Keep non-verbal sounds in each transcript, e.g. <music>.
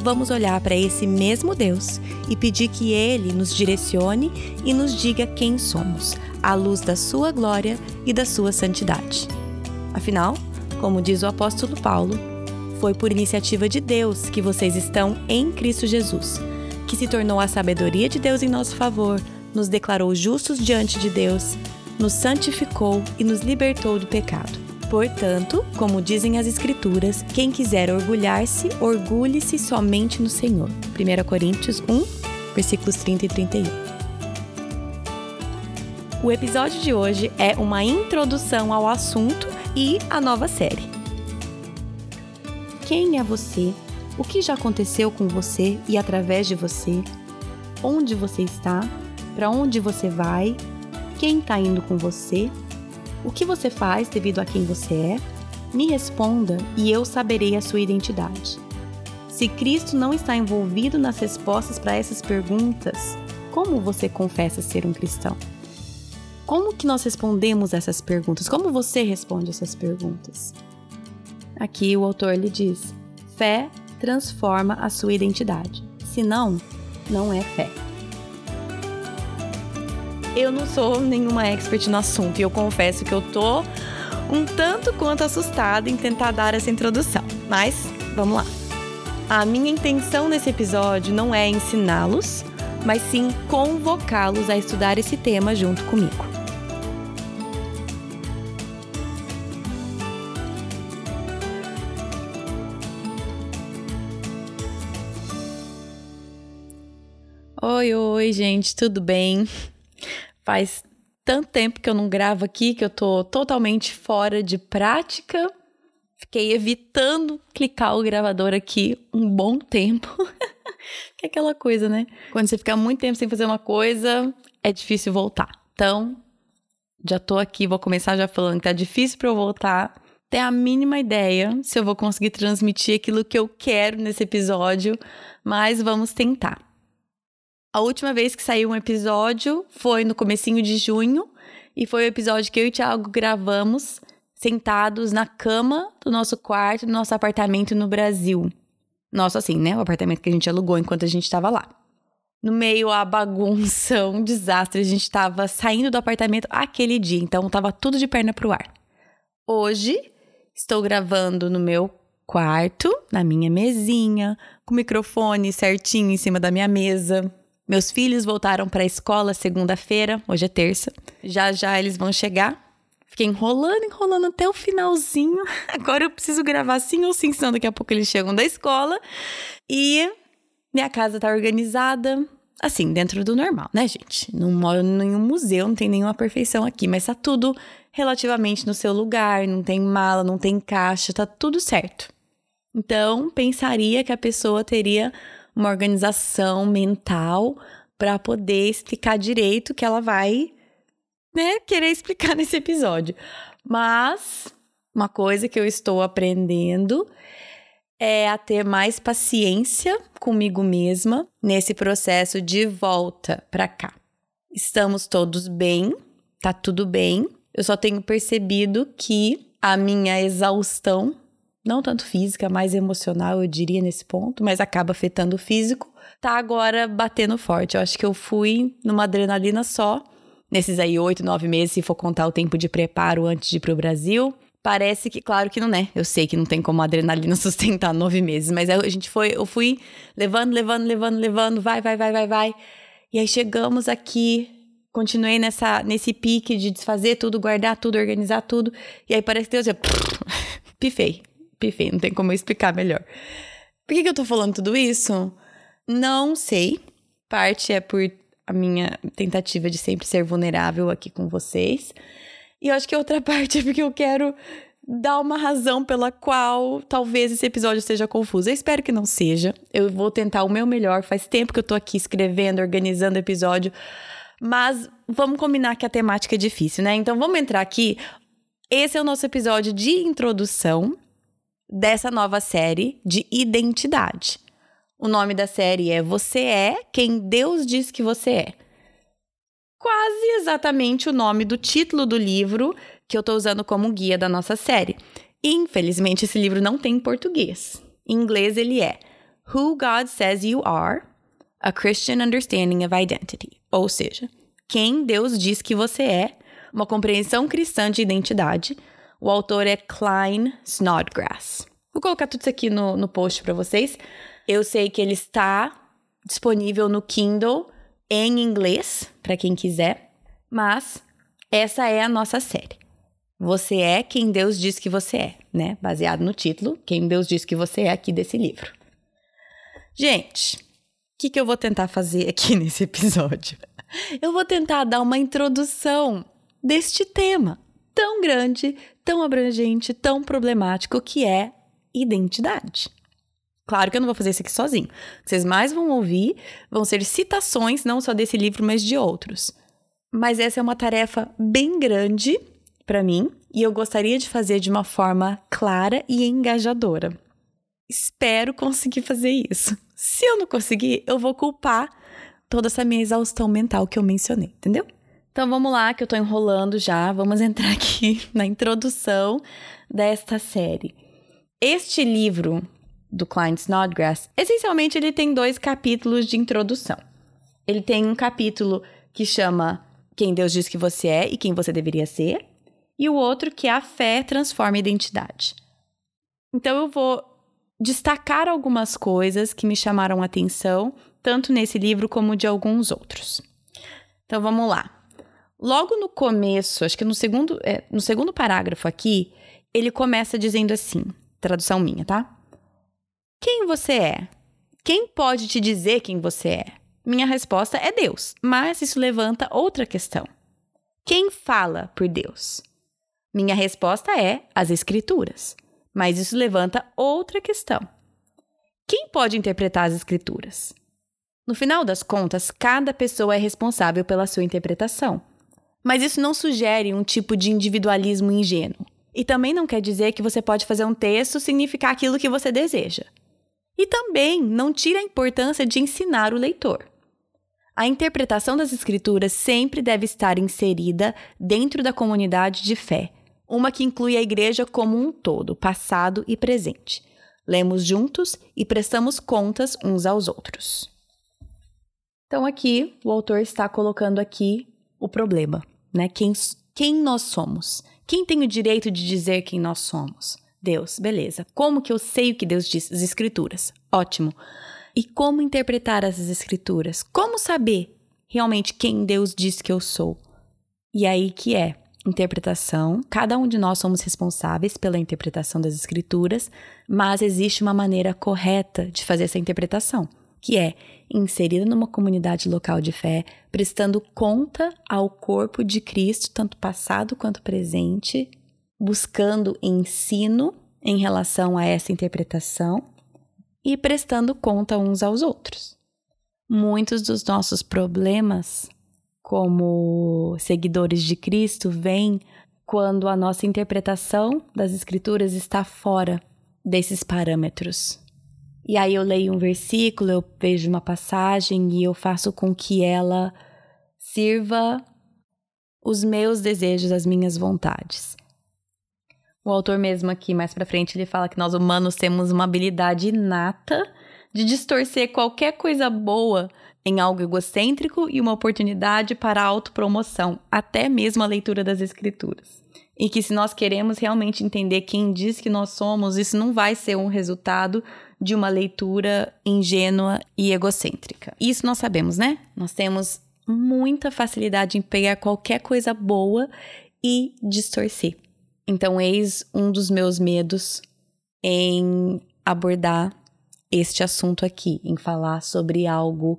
vamos olhar para esse mesmo Deus e pedir que Ele nos direcione e nos diga quem somos, à luz da Sua glória e da Sua santidade. Afinal, como diz o apóstolo Paulo, foi por iniciativa de Deus que vocês estão em Cristo Jesus, que se tornou a sabedoria de Deus em nosso favor, nos declarou justos diante de Deus, nos santificou e nos libertou do pecado. Portanto, como dizem as Escrituras, quem quiser orgulhar-se, orgulhe-se somente no Senhor. 1 Coríntios 1, versículos 30 e 31. O episódio de hoje é uma introdução ao assunto e à nova série. Quem é você? O que já aconteceu com você e através de você? Onde você está? Para onde você vai? Quem está indo com você? O que você faz devido a quem você é? Me responda e eu saberei a sua identidade. Se Cristo não está envolvido nas respostas para essas perguntas, como você confessa ser um cristão? Como que nós respondemos essas perguntas? Como você responde essas perguntas? Aqui o autor lhe diz: fé transforma a sua identidade. Se não, não é fé. Eu não sou nenhuma expert no assunto e eu confesso que eu tô um tanto quanto assustada em tentar dar essa introdução. Mas vamos lá. A minha intenção nesse episódio não é ensiná-los, mas sim convocá-los a estudar esse tema junto comigo. Oi, oi, gente, tudo bem? Faz tanto tempo que eu não gravo aqui que eu tô totalmente fora de prática. Fiquei evitando clicar o gravador aqui um bom tempo. <laughs> que é aquela coisa, né? Quando você fica muito tempo sem fazer uma coisa, é difícil voltar. Então, já tô aqui, vou começar já falando que tá difícil para eu voltar. Ter a mínima ideia se eu vou conseguir transmitir aquilo que eu quero nesse episódio, mas vamos tentar. A última vez que saiu um episódio foi no comecinho de junho e foi o episódio que eu e o Thiago gravamos sentados na cama do nosso quarto, do nosso apartamento no Brasil. Nosso assim, né? O apartamento que a gente alugou enquanto a gente estava lá. No meio a bagunça, <laughs> um desastre, a gente estava saindo do apartamento aquele dia, então estava tudo de perna pro ar. Hoje estou gravando no meu quarto, na minha mesinha, com o microfone certinho em cima da minha mesa, meus filhos voltaram para a escola segunda-feira, hoje é terça. Já já eles vão chegar. Fiquei enrolando, enrolando até o finalzinho. <laughs> Agora eu preciso gravar sim ou sim, senão daqui a pouco eles chegam da escola. E minha casa tá organizada, assim, dentro do normal, né, gente? Não moro em nenhum museu, não tem nenhuma perfeição aqui, mas tá tudo relativamente no seu lugar, não tem mala, não tem caixa, tá tudo certo. Então, pensaria que a pessoa teria uma organização mental para poder explicar direito que ela vai, né, querer explicar <laughs> nesse episódio. Mas uma coisa que eu estou aprendendo é a ter mais paciência comigo mesma nesse processo de volta para cá. Estamos todos bem, tá tudo bem. Eu só tenho percebido que a minha exaustão não tanto física, mais emocional, eu diria, nesse ponto, mas acaba afetando o físico, tá agora batendo forte. Eu acho que eu fui numa adrenalina só, nesses aí oito, nove meses, se for contar o tempo de preparo antes de ir pro Brasil. Parece que, claro que não é. Eu sei que não tem como a adrenalina <laughs> sustentar nove meses, mas a gente foi, eu fui levando, levando, levando, levando, vai, vai, vai, vai, vai. E aí chegamos aqui, continuei nessa, nesse pique de desfazer tudo, guardar tudo, organizar tudo. E aí parece que Deus já. <laughs> Pifei pifei, não tem como eu explicar melhor. Por que, que eu tô falando tudo isso? Não sei. Parte é por a minha tentativa de sempre ser vulnerável aqui com vocês. E eu acho que outra <laughs> parte é porque eu quero dar uma razão pela qual talvez esse episódio seja confuso. Eu espero que não seja. Eu vou tentar o meu melhor. Faz tempo que eu tô aqui escrevendo, organizando episódio Mas vamos combinar que a temática é difícil, né? Então vamos entrar aqui. Esse é o nosso episódio de introdução dessa nova série de identidade. O nome da série é Você é quem Deus diz que você é. Quase exatamente o nome do título do livro que eu estou usando como guia da nossa série. Infelizmente, esse livro não tem em português. Em inglês, ele é Who God Says You Are A Christian Understanding of Identity. Ou seja, Quem Deus Diz Que Você É, uma compreensão cristã de identidade. O autor é Klein Snodgrass. Vou colocar tudo isso aqui no, no post para vocês. Eu sei que ele está disponível no Kindle em inglês, para quem quiser, mas essa é a nossa série. Você é quem Deus diz que você é, né? Baseado no título, quem Deus diz que você é aqui desse livro. Gente, o que, que eu vou tentar fazer aqui <laughs> nesse episódio? Eu vou tentar dar uma introdução deste tema tão grande, tão abrangente, tão problemático que é identidade. Claro que eu não vou fazer isso aqui sozinho. Vocês mais vão ouvir vão ser citações, não só desse livro, mas de outros. Mas essa é uma tarefa bem grande para mim e eu gostaria de fazer de uma forma clara e engajadora. Espero conseguir fazer isso. Se eu não conseguir, eu vou culpar toda essa minha exaustão mental que eu mencionei, entendeu? Então vamos lá, que eu tô enrolando já. Vamos <laughs> entrar aqui na introdução desta série. Este livro do Klein Snodgrass, essencialmente ele tem dois capítulos de introdução. Ele tem um capítulo que chama Quem Deus diz que você é e quem você deveria ser, e o outro que é a fé transforma a identidade. Então eu vou destacar algumas coisas que me chamaram atenção, tanto nesse livro como de alguns outros. Então vamos lá. Logo no começo, acho que no segundo, é, no segundo parágrafo aqui, ele começa dizendo assim: tradução minha, tá? Quem você é? Quem pode te dizer quem você é? Minha resposta é Deus, mas isso levanta outra questão. Quem fala por Deus? Minha resposta é as Escrituras. Mas isso levanta outra questão. Quem pode interpretar as Escrituras? No final das contas, cada pessoa é responsável pela sua interpretação. Mas isso não sugere um tipo de individualismo ingênuo. E também não quer dizer que você pode fazer um texto significar aquilo que você deseja. E também não tira a importância de ensinar o leitor. A interpretação das Escrituras sempre deve estar inserida dentro da comunidade de fé uma que inclui a igreja como um todo, passado e presente. Lemos juntos e prestamos contas uns aos outros. Então, aqui, o autor está colocando aqui o problema, né? Quem, quem nós somos? Quem tem o direito de dizer quem nós somos? Deus, beleza. Como que eu sei o que Deus diz? As Escrituras. Ótimo. E como interpretar essas Escrituras? Como saber realmente quem Deus diz que eu sou? E aí que é interpretação. Cada um de nós somos responsáveis pela interpretação das escrituras, mas existe uma maneira correta de fazer essa interpretação, que é inserida numa comunidade local de fé, prestando conta ao corpo de Cristo, tanto passado quanto presente, buscando ensino em relação a essa interpretação e prestando conta uns aos outros. Muitos dos nossos problemas como seguidores de Cristo vem quando a nossa interpretação das Escrituras está fora desses parâmetros. E aí eu leio um versículo, eu vejo uma passagem e eu faço com que ela sirva os meus desejos, as minhas vontades. O autor mesmo aqui mais para frente ele fala que nós humanos temos uma habilidade inata de distorcer qualquer coisa boa em algo egocêntrico e uma oportunidade para a autopromoção, até mesmo a leitura das escrituras. E que se nós queremos realmente entender quem diz que nós somos, isso não vai ser um resultado de uma leitura ingênua e egocêntrica. Isso nós sabemos, né? Nós temos muita facilidade em pegar qualquer coisa boa e distorcer. Então, eis um dos meus medos em abordar este assunto aqui, em falar sobre algo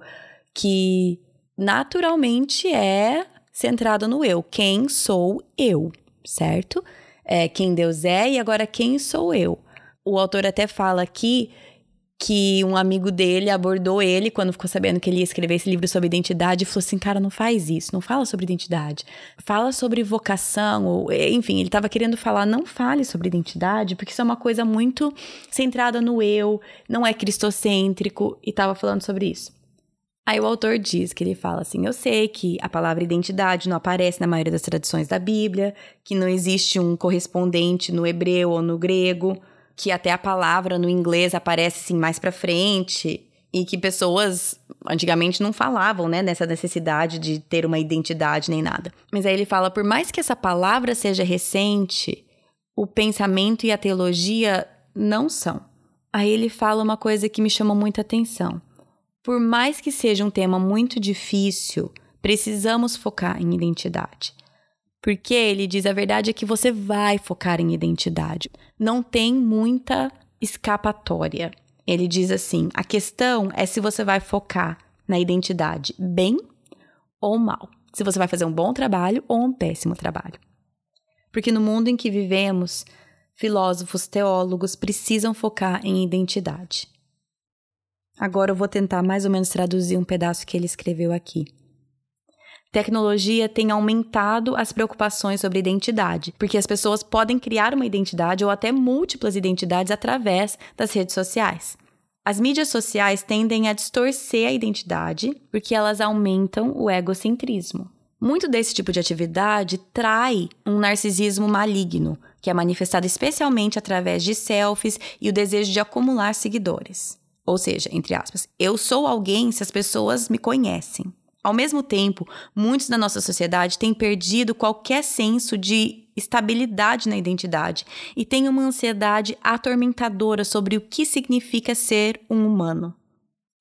que naturalmente é centrado no eu. Quem sou eu, certo? É quem Deus é e agora quem sou eu. O autor até fala aqui que um amigo dele abordou ele quando ficou sabendo que ele ia escrever esse livro sobre identidade e falou assim: cara, não faz isso, não fala sobre identidade. Fala sobre vocação, ou, enfim, ele estava querendo falar: não fale sobre identidade, porque isso é uma coisa muito centrada no eu, não é cristocêntrico, e estava falando sobre isso. Aí o autor diz que ele fala assim: Eu sei que a palavra identidade não aparece na maioria das traduções da Bíblia, que não existe um correspondente no hebreu ou no grego que até a palavra no inglês aparece assim mais para frente e que pessoas antigamente não falavam, né, nessa necessidade de ter uma identidade nem nada. Mas aí ele fala, por mais que essa palavra seja recente, o pensamento e a teologia não são. Aí ele fala uma coisa que me chamou muita atenção. Por mais que seja um tema muito difícil, precisamos focar em identidade. Porque ele diz a verdade é que você vai focar em identidade. Não tem muita escapatória. Ele diz assim: a questão é se você vai focar na identidade bem ou mal. Se você vai fazer um bom trabalho ou um péssimo trabalho. Porque no mundo em que vivemos, filósofos, teólogos precisam focar em identidade. Agora eu vou tentar mais ou menos traduzir um pedaço que ele escreveu aqui. Tecnologia tem aumentado as preocupações sobre identidade, porque as pessoas podem criar uma identidade ou até múltiplas identidades através das redes sociais. As mídias sociais tendem a distorcer a identidade porque elas aumentam o egocentrismo. Muito desse tipo de atividade trai um narcisismo maligno, que é manifestado especialmente através de selfies e o desejo de acumular seguidores. Ou seja, entre aspas, eu sou alguém se as pessoas me conhecem. Ao mesmo tempo, muitos da nossa sociedade têm perdido qualquer senso de estabilidade na identidade e têm uma ansiedade atormentadora sobre o que significa ser um humano.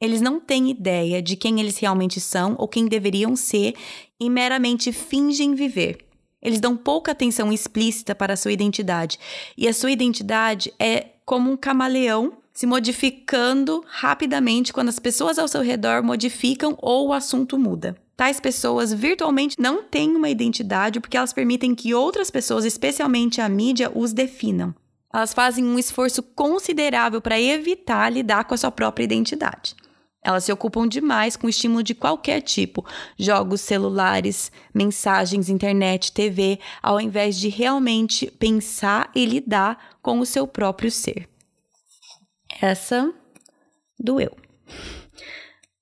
Eles não têm ideia de quem eles realmente são ou quem deveriam ser e meramente fingem viver. Eles dão pouca atenção explícita para a sua identidade, e a sua identidade é como um camaleão se modificando rapidamente quando as pessoas ao seu redor modificam ou o assunto muda. Tais pessoas virtualmente não têm uma identidade porque elas permitem que outras pessoas, especialmente a mídia, os definam. Elas fazem um esforço considerável para evitar lidar com a sua própria identidade. Elas se ocupam demais com estímulo de qualquer tipo, jogos celulares, mensagens, internet, TV, ao invés de realmente pensar e lidar com o seu próprio ser. Essa doeu.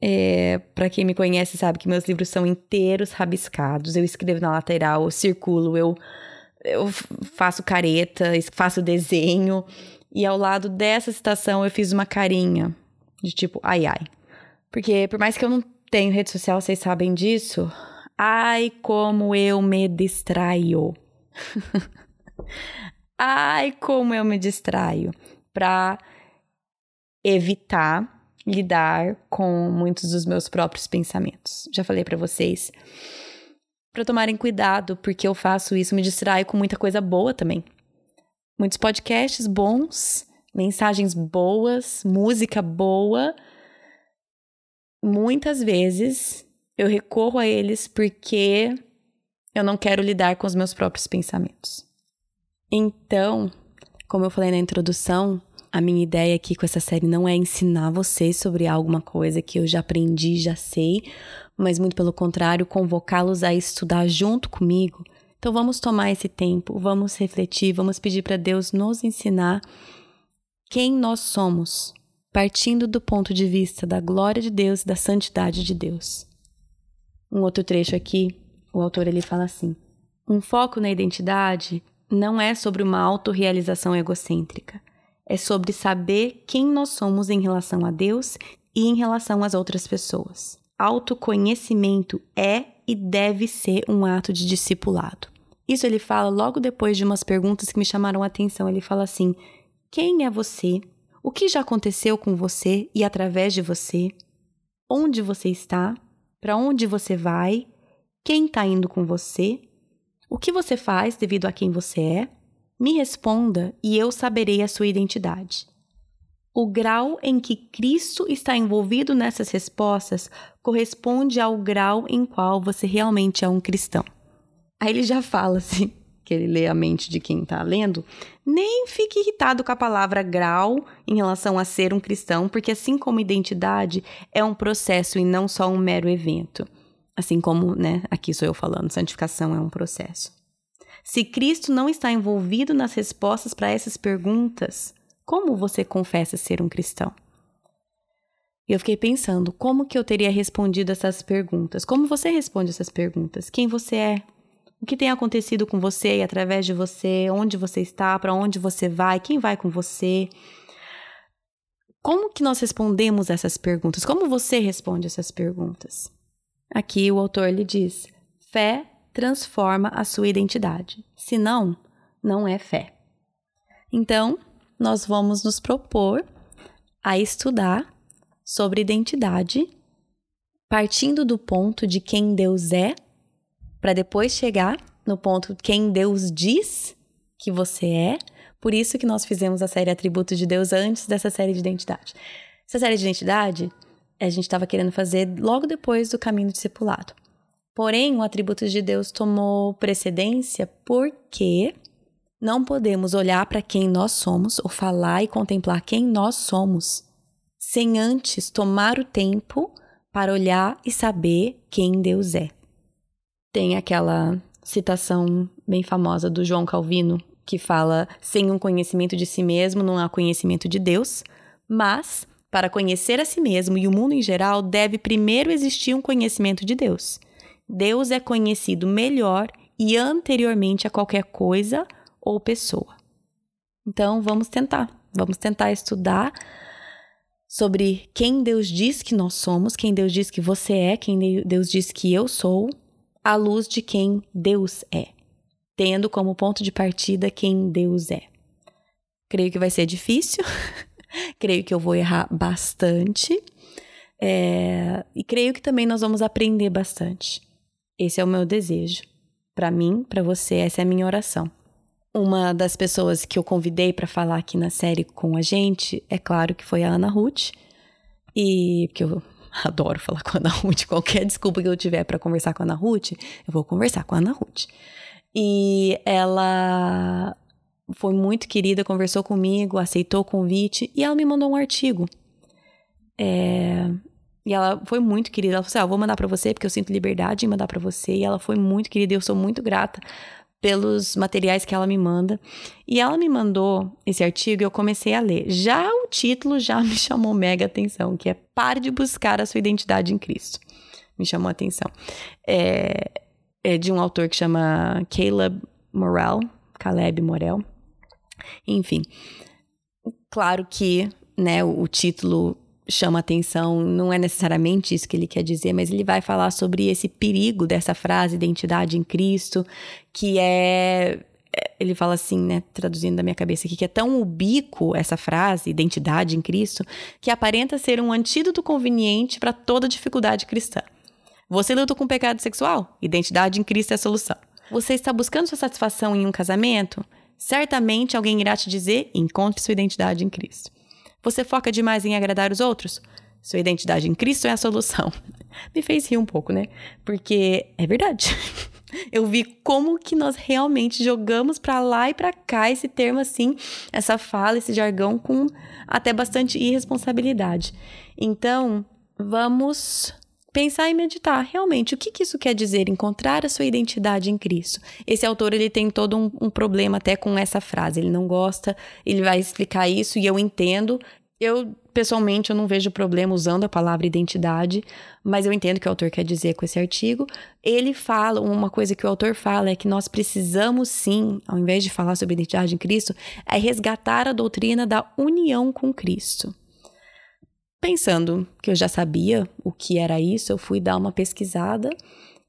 É, para quem me conhece sabe que meus livros são inteiros rabiscados. Eu escrevo na lateral, eu circulo, eu, eu faço careta, faço desenho. E ao lado dessa citação eu fiz uma carinha de tipo, ai ai. Porque por mais que eu não tenha rede social, vocês sabem disso. Ai, como eu me distraio. <laughs> ai, como eu me distraio. Pra evitar lidar com muitos dos meus próprios pensamentos. Já falei para vocês para tomarem cuidado, porque eu faço isso, me distraio com muita coisa boa também. Muitos podcasts bons, mensagens boas, música boa. Muitas vezes eu recorro a eles porque eu não quero lidar com os meus próprios pensamentos. Então, como eu falei na introdução, a minha ideia aqui com essa série não é ensinar vocês sobre alguma coisa que eu já aprendi, já sei, mas muito pelo contrário, convocá-los a estudar junto comigo. Então vamos tomar esse tempo, vamos refletir, vamos pedir para Deus nos ensinar quem nós somos, partindo do ponto de vista da glória de Deus e da santidade de Deus. Um outro trecho aqui, o autor ele fala assim: um foco na identidade não é sobre uma autorrealização egocêntrica é sobre saber quem nós somos em relação a Deus e em relação às outras pessoas. Autoconhecimento é e deve ser um ato de discipulado. Isso ele fala logo depois de umas perguntas que me chamaram a atenção. Ele fala assim: Quem é você? O que já aconteceu com você e através de você? Onde você está? Para onde você vai? Quem está indo com você? O que você faz devido a quem você é? Me responda e eu saberei a sua identidade. O grau em que Cristo está envolvido nessas respostas corresponde ao grau em qual você realmente é um cristão. Aí ele já fala assim: que ele lê a mente de quem está lendo, nem fique irritado com a palavra grau em relação a ser um cristão, porque assim como identidade é um processo e não só um mero evento. Assim como, né, aqui sou eu falando, santificação é um processo. Se Cristo não está envolvido nas respostas para essas perguntas, como você confessa ser um cristão? E eu fiquei pensando, como que eu teria respondido essas perguntas? Como você responde essas perguntas? Quem você é? O que tem acontecido com você e através de você? Onde você está? Para onde você vai? Quem vai com você? Como que nós respondemos essas perguntas? Como você responde essas perguntas? Aqui o autor lhe diz: fé transforma a sua identidade. Se não, não é fé. Então, nós vamos nos propor a estudar sobre identidade, partindo do ponto de quem Deus é para depois chegar no ponto quem Deus diz que você é. Por isso que nós fizemos a série Atributos de Deus antes dessa série de identidade. Essa série de identidade a gente estava querendo fazer logo depois do caminho discipulado. Porém, o Atributos de Deus tomou precedência porque não podemos olhar para quem nós somos ou falar e contemplar quem nós somos sem antes tomar o tempo para olhar e saber quem Deus é. Tem aquela citação bem famosa do João Calvino que fala: sem um conhecimento de si mesmo não há conhecimento de Deus, mas para conhecer a si mesmo e o mundo em geral deve primeiro existir um conhecimento de Deus. Deus é conhecido melhor e anteriormente a qualquer coisa ou pessoa. Então vamos tentar, vamos tentar estudar sobre quem Deus diz que nós somos, quem Deus diz que você é, quem Deus diz que eu sou à luz de quem Deus é, tendo como ponto de partida quem Deus é. Creio que vai ser difícil, <laughs> creio que eu vou errar bastante, é, e creio que também nós vamos aprender bastante. Esse é o meu desejo. Para mim, para você, essa é a minha oração. Uma das pessoas que eu convidei para falar aqui na série com a gente, é claro que foi a Ana Ruth. E porque eu <laughs> adoro falar com a Ana Ruth. Qualquer desculpa que eu tiver para conversar com a Ana Ruth, eu vou conversar com a Ana Ruth. E ela foi muito querida, conversou comigo, aceitou o convite e ela me mandou um artigo. É, e ela foi muito querida. Ela falou assim: ah, vou mandar para você porque eu sinto liberdade em mandar para você. E ela foi muito querida e eu sou muito grata pelos materiais que ela me manda. E ela me mandou esse artigo e eu comecei a ler. Já o título já <laughs> me chamou mega atenção, que é Pare de buscar a sua identidade em Cristo. Me chamou a atenção. É, é de um autor que chama Caleb Morel, Caleb Morel. Enfim, claro que né, o, o título chama atenção, não é necessariamente isso que ele quer dizer, mas ele vai falar sobre esse perigo dessa frase identidade em Cristo, que é ele fala assim, né, traduzindo da minha cabeça aqui, que é tão ubíquo essa frase, identidade em Cristo, que aparenta ser um antídoto conveniente para toda dificuldade cristã. Você luta com pecado sexual? Identidade em Cristo é a solução. Você está buscando sua satisfação em um casamento? Certamente alguém irá te dizer: encontre sua identidade em Cristo. Você foca demais em agradar os outros? Sua identidade em Cristo é a solução. <laughs> Me fez rir um pouco, né? Porque é verdade. <laughs> Eu vi como que nós realmente jogamos para lá e para cá esse termo assim, essa fala, esse jargão com até bastante irresponsabilidade. Então, vamos pensar e meditar. Realmente o que, que, isso quer dizer? Encontrar a sua identidade em Cristo. Esse autor ele tem todo um, um, problema até com essa frase. Ele não gosta ele vai explicar isso e eu entendo. Eu pessoalmente eu não vejo problema usando a palavra identidade mas eu entendo o que o autor quer dizer com esse artigo. Ele fala uma coisa que o autor fala é que nós precisamos sim ao invés de falar sobre identidade em Cristo é resgatar a doutrina da união com Cristo Pensando que eu já sabia o que era isso, eu fui dar uma pesquisada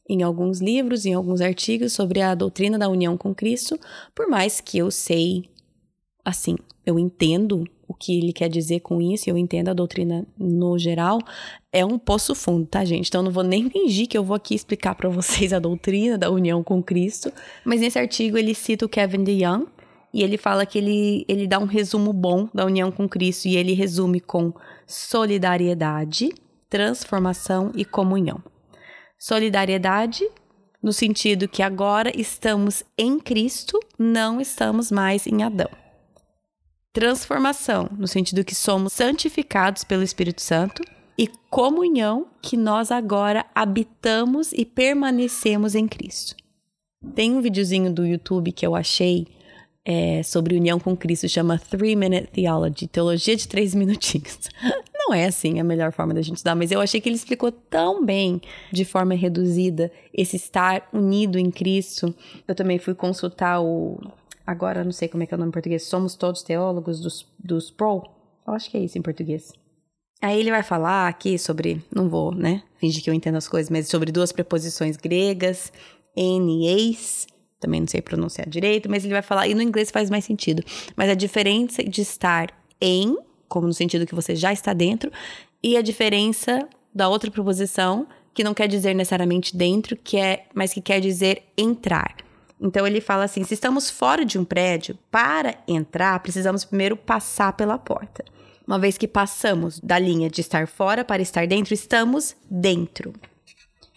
em alguns livros, em alguns artigos sobre a doutrina da união com Cristo, por mais que eu sei, assim, eu entendo o que ele quer dizer com isso, eu entendo a doutrina no geral, é um poço fundo, tá, gente? Então não vou nem fingir que eu vou aqui explicar para vocês a doutrina da união com Cristo, mas nesse artigo ele cita o Kevin DeYoung, e ele fala que ele, ele dá um resumo bom da união com Cristo, e ele resume com solidariedade, transformação e comunhão. Solidariedade, no sentido que agora estamos em Cristo, não estamos mais em Adão. Transformação, no sentido que somos santificados pelo Espírito Santo, e comunhão, que nós agora habitamos e permanecemos em Cristo. Tem um videozinho do YouTube que eu achei é, sobre união com Cristo, chama Three Minute Theology, Teologia de Três Minutinhos. <laughs> Não é assim a melhor forma da gente estudar, mas eu achei que ele explicou tão bem, de forma reduzida, esse estar unido em Cristo. Eu também fui consultar o. Agora não sei como é que é o nome em português. Somos todos teólogos dos, dos Pro. Eu acho que é isso em português. Aí ele vai falar aqui sobre, não vou, né, fingir que eu entendo as coisas, mas sobre duas preposições gregas, e eis, também não sei pronunciar direito, mas ele vai falar, e no inglês faz mais sentido, mas a diferença de estar em, como no sentido que você já está dentro, e a diferença da outra preposição, que não quer dizer necessariamente dentro, que é, mas que quer dizer entrar. Então ele fala assim: se estamos fora de um prédio, para entrar, precisamos primeiro passar pela porta. Uma vez que passamos da linha de estar fora para estar dentro, estamos dentro.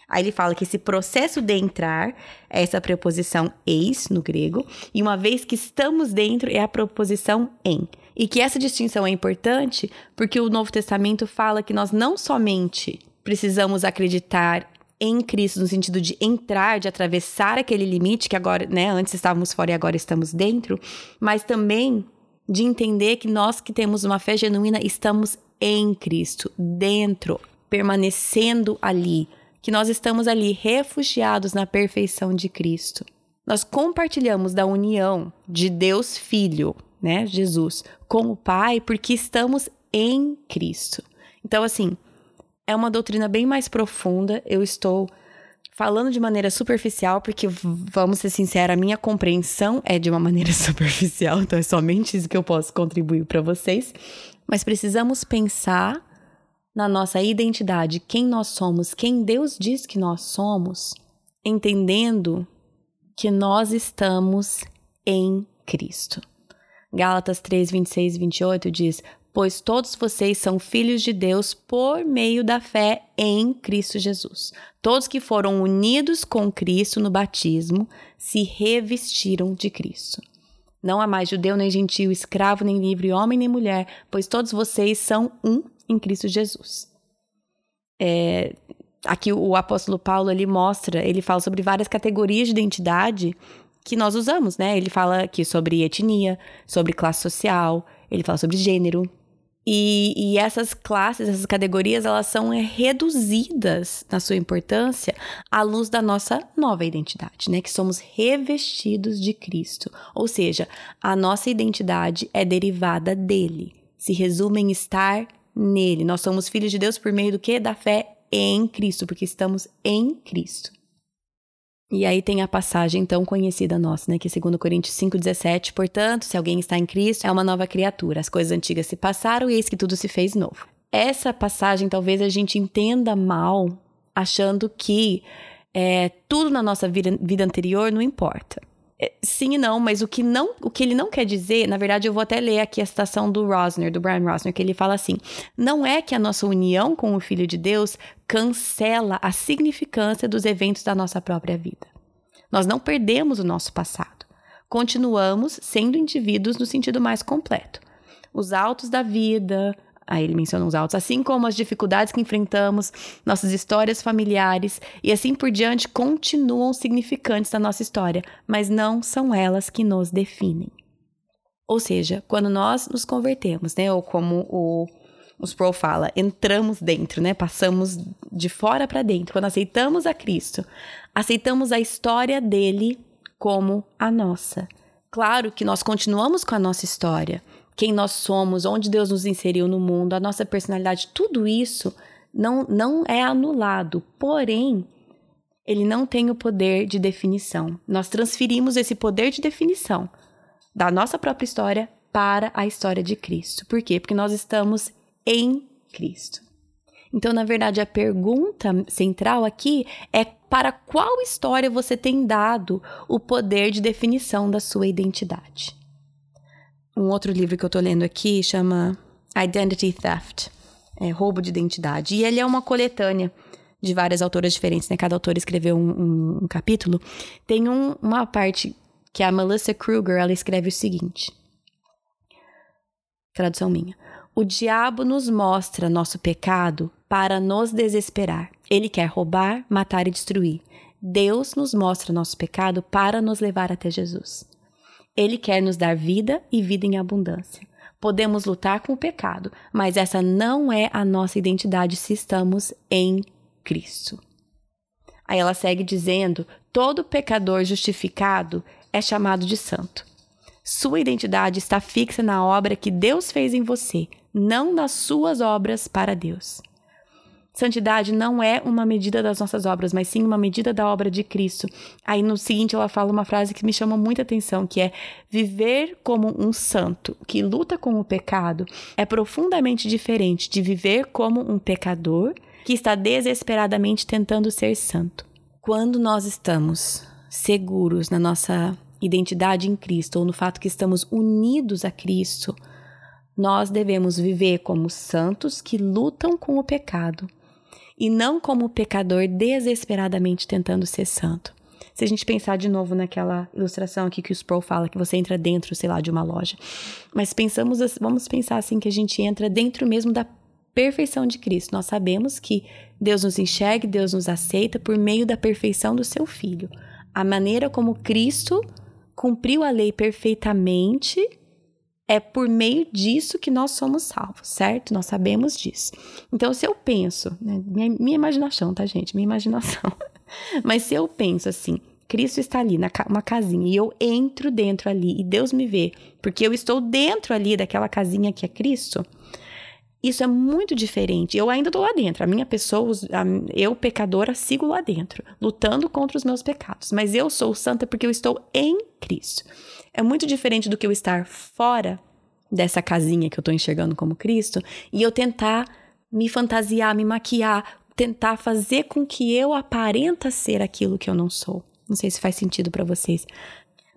Aí ele fala que esse processo de entrar é essa preposição eis no grego, e uma vez que estamos dentro é a preposição em. E que essa distinção é importante porque o Novo Testamento fala que nós não somente precisamos acreditar em Cristo no sentido de entrar, de atravessar aquele limite que agora, né, antes estávamos fora e agora estamos dentro, mas também de entender que nós que temos uma fé genuína estamos em Cristo, dentro, permanecendo ali, que nós estamos ali refugiados na perfeição de Cristo. Nós compartilhamos da união de Deus Filho, né, Jesus, com o Pai, porque estamos em Cristo. Então, assim, é uma doutrina bem mais profunda. Eu estou falando de maneira superficial, porque vamos ser sinceros, a minha compreensão é de uma maneira <laughs> superficial, então é somente isso que eu posso contribuir para vocês. Mas precisamos pensar na nossa identidade, quem nós somos, quem Deus diz que nós somos, entendendo que nós estamos em Cristo. Gálatas 3, 26 e 28 diz: pois todos vocês são filhos de Deus por meio da fé em Cristo Jesus. Todos que foram unidos com Cristo no batismo se revestiram de Cristo. Não há mais judeu nem gentil, escravo nem livre, homem nem mulher, pois todos vocês são um em Cristo Jesus. É, aqui o apóstolo Paulo ele mostra, ele fala sobre várias categorias de identidade que nós usamos, né? Ele fala aqui sobre etnia, sobre classe social, ele fala sobre gênero, e, e, essas classes, essas categorias, elas são reduzidas na sua importância à luz da nossa nova identidade, né? Que somos revestidos de Cristo. Ou seja, a nossa identidade é derivada dele. Se resume em estar nele. Nós somos filhos de Deus por meio do que? Da fé em Cristo, porque estamos em Cristo. E aí tem a passagem tão conhecida nossa, né, que é 2 Coríntios 5:17, portanto, se alguém está em Cristo, é uma nova criatura. As coisas antigas se passaram e eis que tudo se fez novo. Essa passagem talvez a gente entenda mal, achando que é, tudo na nossa vida, vida anterior não importa. É, sim e não, mas o que, não, o que ele não quer dizer, na verdade, eu vou até ler aqui a citação do Rosner, do Brian Rosner, que ele fala assim: não é que a nossa união com o Filho de Deus cancela a significância dos eventos da nossa própria vida. Nós não perdemos o nosso passado. Continuamos sendo indivíduos no sentido mais completo. Os altos da vida, Aí ele menciona os altos, assim como as dificuldades que enfrentamos, nossas histórias familiares e assim por diante continuam significantes na nossa história, mas não são elas que nos definem. Ou seja, quando nós nos convertemos, né, ou como o os Pro fala, entramos dentro, né? Passamos de fora para dentro. Quando aceitamos a Cristo, aceitamos a história dele como a nossa. Claro que nós continuamos com a nossa história, quem nós somos, onde Deus nos inseriu no mundo, a nossa personalidade, tudo isso não, não é anulado. Porém, ele não tem o poder de definição. Nós transferimos esse poder de definição da nossa própria história para a história de Cristo. Por quê? Porque nós estamos em Cristo. Então, na verdade, a pergunta central aqui é para qual história você tem dado o poder de definição da sua identidade um outro livro que eu tô lendo aqui chama Identity Theft, é, roubo de identidade. E ele é uma coletânea de várias autoras diferentes, né? Cada autora escreveu um, um, um capítulo. Tem um, uma parte que a Melissa Kruger, ela escreve o seguinte. Tradução minha. O diabo nos mostra nosso pecado para nos desesperar. Ele quer roubar, matar e destruir. Deus nos mostra nosso pecado para nos levar até Jesus. Ele quer nos dar vida e vida em abundância. Podemos lutar com o pecado, mas essa não é a nossa identidade se estamos em Cristo. Aí ela segue dizendo: todo pecador justificado é chamado de santo. Sua identidade está fixa na obra que Deus fez em você, não nas suas obras para Deus. Santidade não é uma medida das nossas obras, mas sim uma medida da obra de Cristo. Aí no seguinte ela fala uma frase que me chama muita atenção, que é viver como um santo que luta com o pecado é profundamente diferente de viver como um pecador que está desesperadamente tentando ser santo. Quando nós estamos seguros na nossa identidade em Cristo ou no fato que estamos unidos a Cristo, nós devemos viver como santos que lutam com o pecado e não como pecador desesperadamente tentando ser santo. Se a gente pensar de novo naquela ilustração aqui que o Sproul fala que você entra dentro, sei lá, de uma loja. Mas pensamos, vamos pensar assim que a gente entra dentro mesmo da perfeição de Cristo. Nós sabemos que Deus nos enxerga, Deus nos aceita por meio da perfeição do seu filho. A maneira como Cristo cumpriu a lei perfeitamente é por meio disso que nós somos salvos, certo? Nós sabemos disso. Então, se eu penso, né, minha, minha imaginação, tá, gente? Minha imaginação. <laughs> Mas se eu penso assim, Cristo está ali, na uma casinha, e eu entro dentro ali, e Deus me vê, porque eu estou dentro ali daquela casinha que é Cristo, isso é muito diferente. Eu ainda estou lá dentro. A minha pessoa, eu pecadora, sigo lá dentro, lutando contra os meus pecados. Mas eu sou santa porque eu estou em Cristo. É muito diferente do que eu estar fora dessa casinha que eu estou enxergando como Cristo e eu tentar me fantasiar, me maquiar, tentar fazer com que eu aparenta ser aquilo que eu não sou. Não sei se faz sentido para vocês.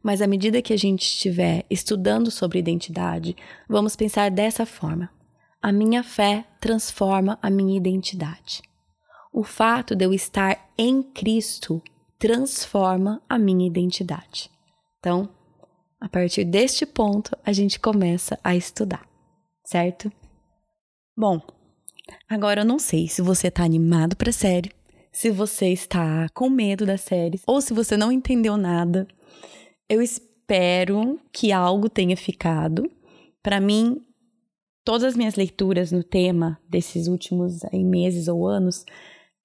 Mas à medida que a gente estiver estudando sobre identidade, vamos pensar dessa forma. A minha fé transforma a minha identidade. O fato de eu estar em Cristo transforma a minha identidade. Então, a partir deste ponto, a gente começa a estudar, certo? Bom, agora eu não sei se você está animado para a série, se você está com medo da série ou se você não entendeu nada. Eu espero que algo tenha ficado. Para mim, todas as minhas leituras no tema desses últimos aí, meses ou anos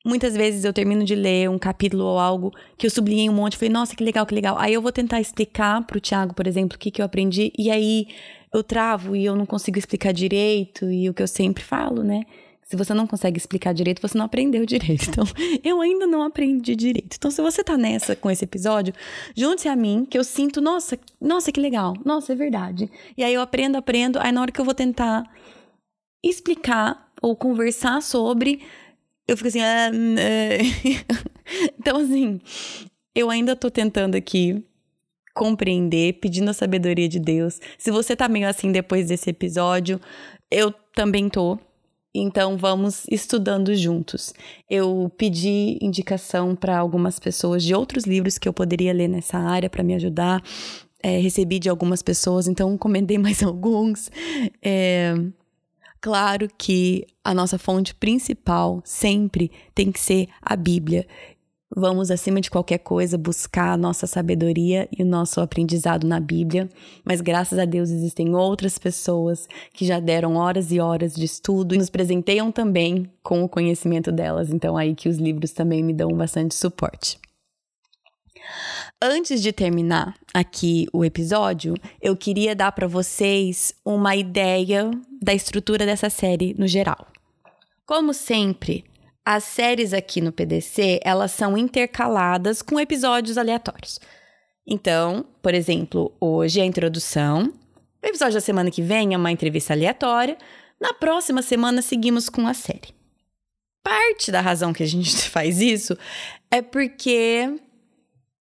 Muitas vezes eu termino de ler um capítulo ou algo que eu sublinhei um monte, falei, nossa, que legal, que legal. Aí eu vou tentar explicar pro Tiago, por exemplo, o que, que eu aprendi, e aí eu travo e eu não consigo explicar direito, e o que eu sempre falo, né? Se você não consegue explicar direito, você não aprendeu direito. Então, <laughs> eu ainda não aprendi direito. Então, se você tá nessa com esse episódio, junte-se a mim, que eu sinto, nossa, nossa, que legal. Nossa, é verdade. E aí eu aprendo, aprendo. Aí na hora que eu vou tentar explicar ou conversar sobre, eu fico assim. Ah, <laughs> então, assim, eu ainda tô tentando aqui compreender, pedindo a sabedoria de Deus. Se você tá meio assim depois desse episódio, eu também tô. Então vamos estudando juntos. Eu pedi indicação para algumas pessoas de outros livros que eu poderia ler nessa área para me ajudar. É, recebi de algumas pessoas, então encomendei <laughs> mais alguns. É, Claro que a nossa fonte principal sempre tem que ser a Bíblia. Vamos, acima de qualquer coisa, buscar a nossa sabedoria e o nosso aprendizado na Bíblia, mas graças a Deus existem outras pessoas que já deram horas e horas de estudo e nos presenteiam também com o conhecimento delas, então aí que os livros também me dão bastante suporte. Antes de terminar aqui o episódio, eu queria dar para vocês uma ideia da estrutura dessa série no geral. Como sempre, as séries aqui no PDC, elas são intercaladas com episódios aleatórios. Então, por exemplo, hoje é a introdução, o episódio da semana que vem é uma entrevista aleatória, na próxima semana seguimos com a série. Parte da razão que a gente <laughs> faz isso é porque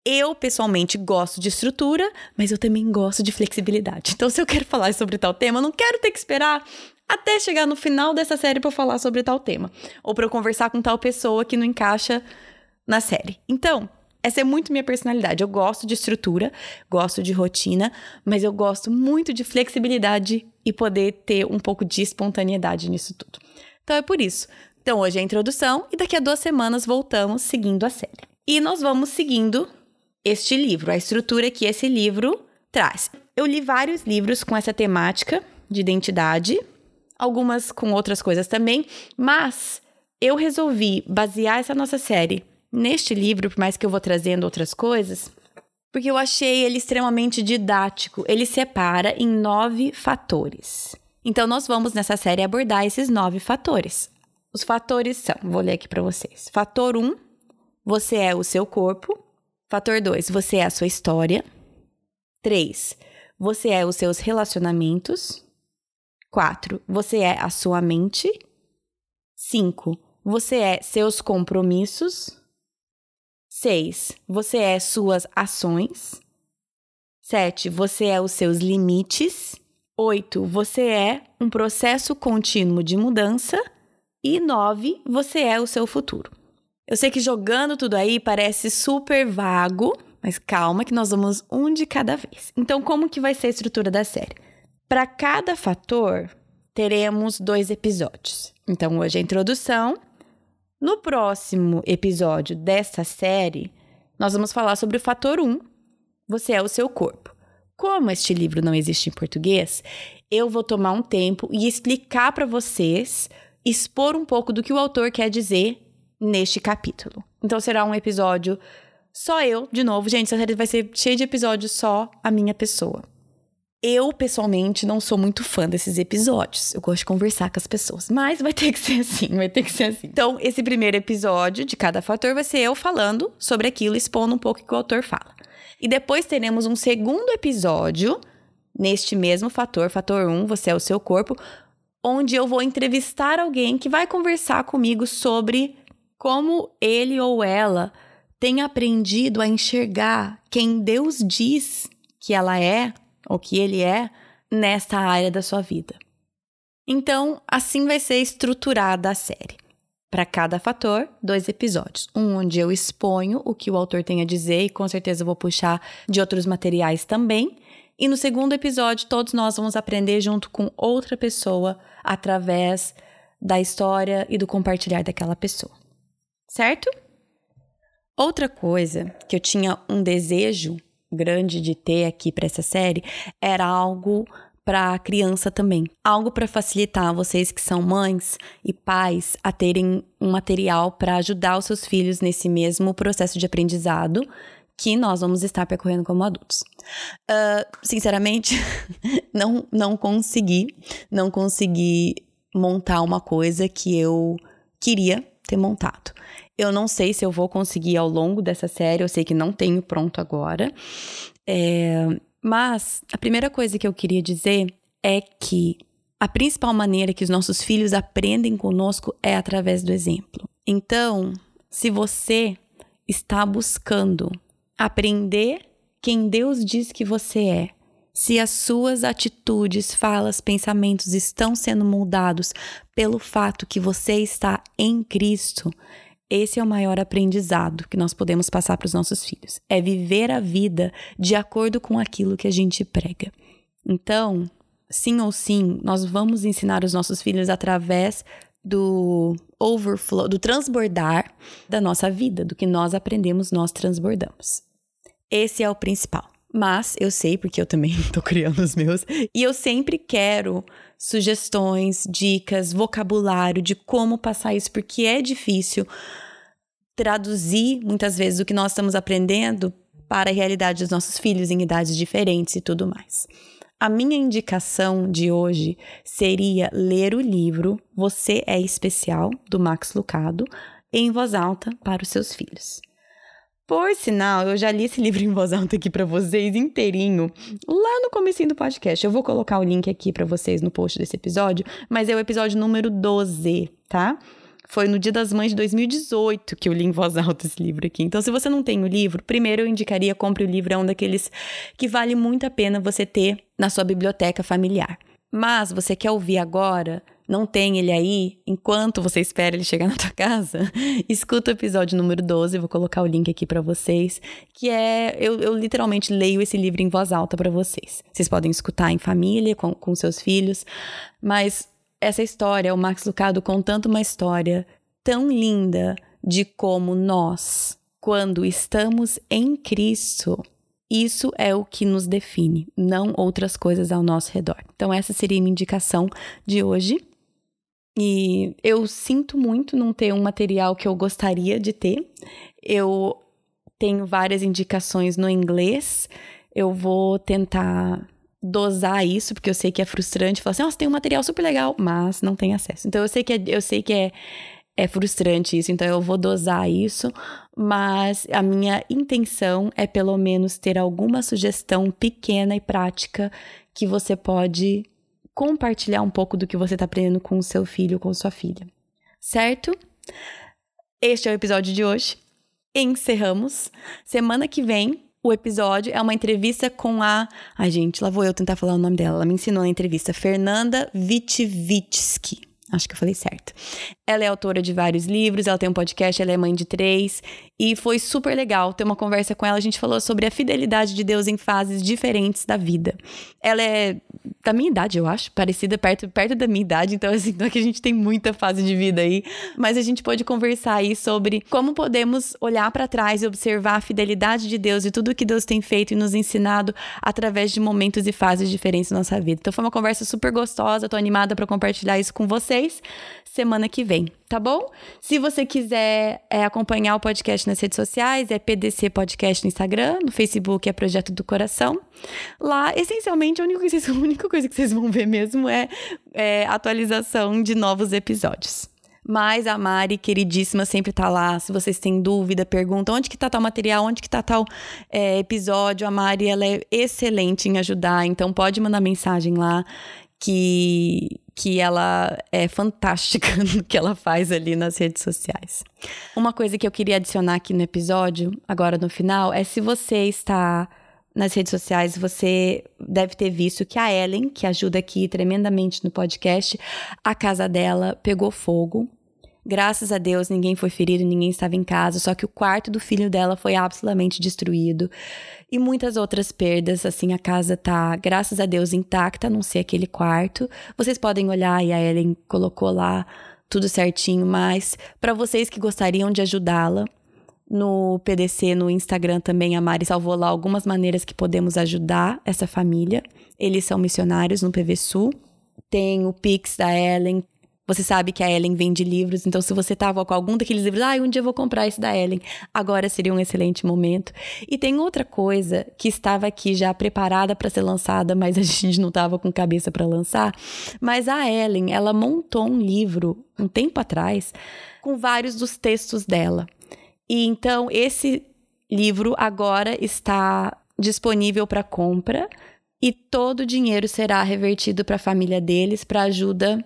eu, pessoalmente, gosto de estrutura, mas eu também gosto de flexibilidade. Então, se eu quero falar sobre tal tema, eu não quero ter que esperar até chegar no final dessa série para falar sobre tal tema, ou para eu conversar com tal pessoa que não encaixa na série. Então, essa é muito minha personalidade. Eu gosto de estrutura, gosto de rotina, mas eu gosto muito de flexibilidade e poder ter um pouco de espontaneidade nisso tudo. Então é por isso. Então hoje é a introdução e daqui a duas semanas voltamos seguindo a série. E nós vamos seguindo este livro, a estrutura que esse livro traz. Eu li vários livros com essa temática de identidade, algumas com outras coisas também, mas eu resolvi basear essa nossa série neste livro, por mais que eu vou trazendo outras coisas, porque eu achei ele extremamente didático. Ele separa em nove fatores. Então, nós vamos nessa série abordar esses nove fatores. Os fatores são, vou ler aqui para vocês. Fator 1, um, você é o seu corpo. Fator 2, você é a sua história. 3, você é os seus relacionamentos. 4, você é a sua mente. 5, você é seus compromissos. 6. Você é suas ações. 7. Você é os seus limites. 8. Você é um processo contínuo de mudança. E 9. Você é o seu futuro. Eu sei que jogando tudo aí parece super vago, mas calma que nós vamos um de cada vez. Então, como que vai ser a estrutura da série? Para cada fator, teremos dois episódios. Então, hoje é a introdução no próximo episódio desta série, nós vamos falar sobre o fator 1. Você é o seu corpo. Como este livro não existe em português, eu vou tomar um tempo e explicar para vocês, expor um pouco do que o autor quer dizer neste capítulo. Então será um episódio só eu, de novo, gente, essa série vai ser cheia de episódios só a minha pessoa. Eu, pessoalmente, não sou muito fã desses episódios. Eu gosto de conversar com as pessoas. Mas vai ter que ser assim, vai ter que ser assim. Então, esse primeiro episódio de cada fator vai ser eu falando sobre aquilo, expondo um pouco o que o autor fala. E depois teremos um segundo episódio neste mesmo fator, fator 1, você é o seu corpo, onde eu vou entrevistar alguém que vai conversar comigo sobre como ele ou ela tem aprendido a enxergar quem Deus diz que ela é o que ele é nesta área da sua vida. Então, assim vai ser estruturada a série. Para cada fator, dois episódios. Um onde eu exponho o que o autor tem a dizer e com certeza vou puxar de outros materiais também. E no segundo episódio, todos nós vamos aprender junto com outra pessoa através da história e do compartilhar daquela pessoa. Certo? Outra coisa que eu tinha um desejo grande de ter aqui para essa série era algo para a criança também. Algo para facilitar vocês que são mães e pais a terem um material para ajudar os seus filhos nesse mesmo processo de aprendizado que nós vamos estar percorrendo como adultos. Uh, sinceramente, <laughs> não, não consegui, não consegui montar uma coisa que eu queria ter montado. Eu não sei se eu vou conseguir ao longo dessa série, eu sei que não tenho pronto agora. É, mas a primeira coisa que eu queria dizer é que a principal maneira que os nossos filhos aprendem conosco é através do exemplo. Então, se você está buscando aprender quem Deus diz que você é, se as suas atitudes, falas, pensamentos estão sendo moldados pelo fato que você está em Cristo, esse é o maior aprendizado que nós podemos passar para os nossos filhos. É viver a vida de acordo com aquilo que a gente prega. Então, sim ou sim, nós vamos ensinar os nossos filhos através do overflow, do transbordar da nossa vida, do que nós aprendemos, nós transbordamos. Esse é o principal. Mas eu sei, porque eu também <laughs> estou criando os meus, e eu sempre quero sugestões, dicas, vocabulário de como passar isso, porque é difícil traduzir muitas vezes o que nós estamos aprendendo para a realidade dos nossos filhos em idades diferentes e tudo mais. A minha indicação de hoje seria ler o livro Você é Especial, do Max Lucado, em voz alta para os seus filhos. Por sinal, eu já li esse livro em voz alta aqui para vocês inteirinho, lá no comecinho do podcast. Eu vou colocar o link aqui para vocês no post desse episódio, mas é o episódio número 12, tá? Foi no Dia das Mães de 2018 que eu li em voz alta esse livro aqui. Então, se você não tem o livro, primeiro eu indicaria compre o livro, é um daqueles que vale muito a pena você ter na sua biblioteca familiar. Mas você quer ouvir agora, não tem ele aí, enquanto você espera ele chegar na tua casa, <laughs> escuta o episódio número 12, vou colocar o link aqui para vocês, que é eu, eu, literalmente leio esse livro em voz alta para vocês. Vocês podem escutar em família, com, com seus filhos, mas essa história, o Max Lucado contando uma história tão linda de como nós, quando estamos em Cristo, isso é o que nos define, não outras coisas ao nosso redor. Então, essa seria a minha indicação de hoje. E eu sinto muito não ter um material que eu gostaria de ter. Eu tenho várias indicações no inglês. Eu vou tentar dosar isso, porque eu sei que é frustrante falar assim, nossa, tem um material super legal, mas não tem acesso. Então eu sei que é, eu sei que é, é frustrante isso, então eu vou dosar isso, mas a minha intenção é pelo menos ter alguma sugestão pequena e prática que você pode compartilhar um pouco do que você está aprendendo com o seu filho com sua filha. Certo? Este é o episódio de hoje. Encerramos. Semana que vem, o episódio é uma entrevista com a. Ai, gente, lá vou eu tentar falar o nome dela. Ela me ensinou na entrevista. Fernanda Vitvitsky. Acho que eu falei certo. Ela é autora de vários livros, ela tem um podcast, ela é mãe de três. E foi super legal ter uma conversa com ela. A gente falou sobre a fidelidade de Deus em fases diferentes da vida. Ela é da minha idade, eu acho, parecida perto, perto da minha idade. Então, assim, não é que a gente tem muita fase de vida aí. Mas a gente pode conversar aí sobre como podemos olhar para trás e observar a fidelidade de Deus e tudo que Deus tem feito e nos ensinado através de momentos e fases diferentes na nossa vida. Então, foi uma conversa super gostosa. Tô animada para compartilhar isso com vocês semana que vem, tá bom? Se você quiser é, acompanhar o podcast nas redes sociais, é PDC Podcast no Instagram, no Facebook é Projeto do Coração. Lá, essencialmente, a única coisa, <laughs> a única coisa que vocês vão ver mesmo é, é atualização de novos episódios. Mas a Mari, queridíssima, sempre tá lá. Se vocês têm dúvida, perguntam onde que tá tal material, onde que tá tal é, episódio. A Mari, ela é excelente em ajudar, então pode mandar mensagem lá que, que ela é fantástica <laughs> no que ela faz ali nas redes sociais. Uma coisa que eu queria adicionar aqui no episódio, agora no final, é se você está nas redes sociais, você deve ter visto que a Ellen, que ajuda aqui tremendamente no podcast, a casa dela pegou fogo. Graças a Deus, ninguém foi ferido, ninguém estava em casa, só que o quarto do filho dela foi absolutamente destruído. E muitas outras perdas, assim, a casa tá, graças a Deus, intacta, a não ser aquele quarto. Vocês podem olhar e a Ellen colocou lá tudo certinho, mas para vocês que gostariam de ajudá-la, no PDC, no Instagram também, a Mari salvou lá algumas maneiras que podemos ajudar essa família. Eles são missionários no PV Sul. Tem o Pix da Ellen, você sabe que a Ellen vende livros, então se você tava com algum daqueles livros, ah, um dia eu vou comprar esse da Ellen, agora seria um excelente momento. E tem outra coisa que estava aqui já preparada para ser lançada, mas <laughs> a gente não tava com cabeça para lançar. Mas a Ellen, ela montou um livro um tempo atrás com vários dos textos dela. E então esse livro agora está disponível para compra e todo o dinheiro será revertido para a família deles para ajuda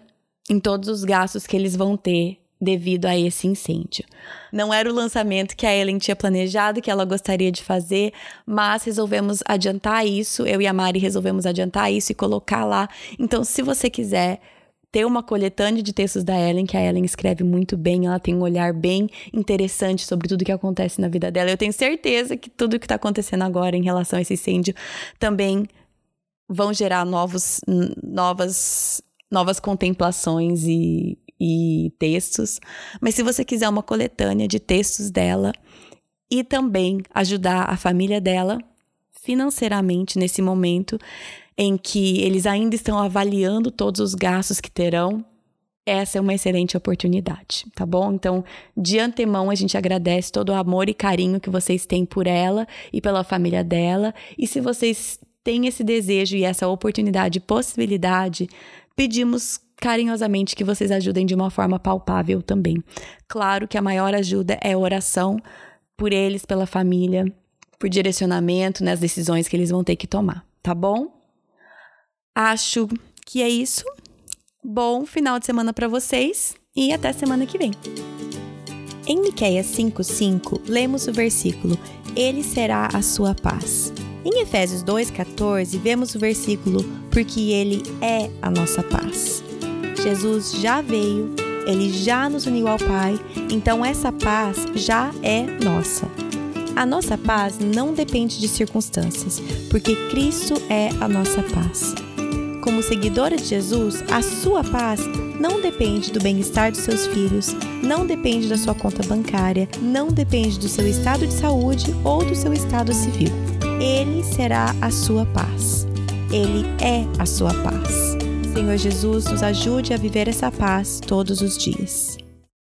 em todos os gastos que eles vão ter devido a esse incêndio. Não era o lançamento que a Ellen tinha planejado, que ela gostaria de fazer, mas resolvemos adiantar isso, eu e a Mari resolvemos adiantar isso e colocar lá. Então, se você quiser ter uma coletânea de textos da Ellen, que a Ellen escreve muito bem, ela tem um olhar bem interessante sobre tudo que acontece na vida dela. Eu tenho certeza que tudo que está acontecendo agora em relação a esse incêndio também vão gerar novos, novas novas contemplações e, e textos. Mas se você quiser uma coletânea de textos dela e também ajudar a família dela financeiramente nesse momento em que eles ainda estão avaliando todos os gastos que terão, essa é uma excelente oportunidade, tá bom? Então, de antemão, a gente agradece todo o amor e carinho que vocês têm por ela e pela família dela. E se vocês têm esse desejo e essa oportunidade, possibilidade, pedimos carinhosamente que vocês ajudem de uma forma palpável também. Claro que a maior ajuda é oração por eles, pela família, por direcionamento nas decisões que eles vão ter que tomar, tá bom? Acho que é isso. Bom final de semana para vocês e até semana que vem. Em Miqueias 5:5, lemos o versículo: Ele será a sua paz. Em Efésios 2,14, vemos o versículo: Porque Ele é a nossa paz. Jesus já veio, ele já nos uniu ao Pai, então essa paz já é nossa. A nossa paz não depende de circunstâncias, porque Cristo é a nossa paz. Como seguidora de Jesus, a sua paz não depende do bem-estar dos seus filhos, não depende da sua conta bancária, não depende do seu estado de saúde ou do seu estado civil. Ele será a sua paz. Ele é a sua paz. Senhor Jesus, nos ajude a viver essa paz todos os dias.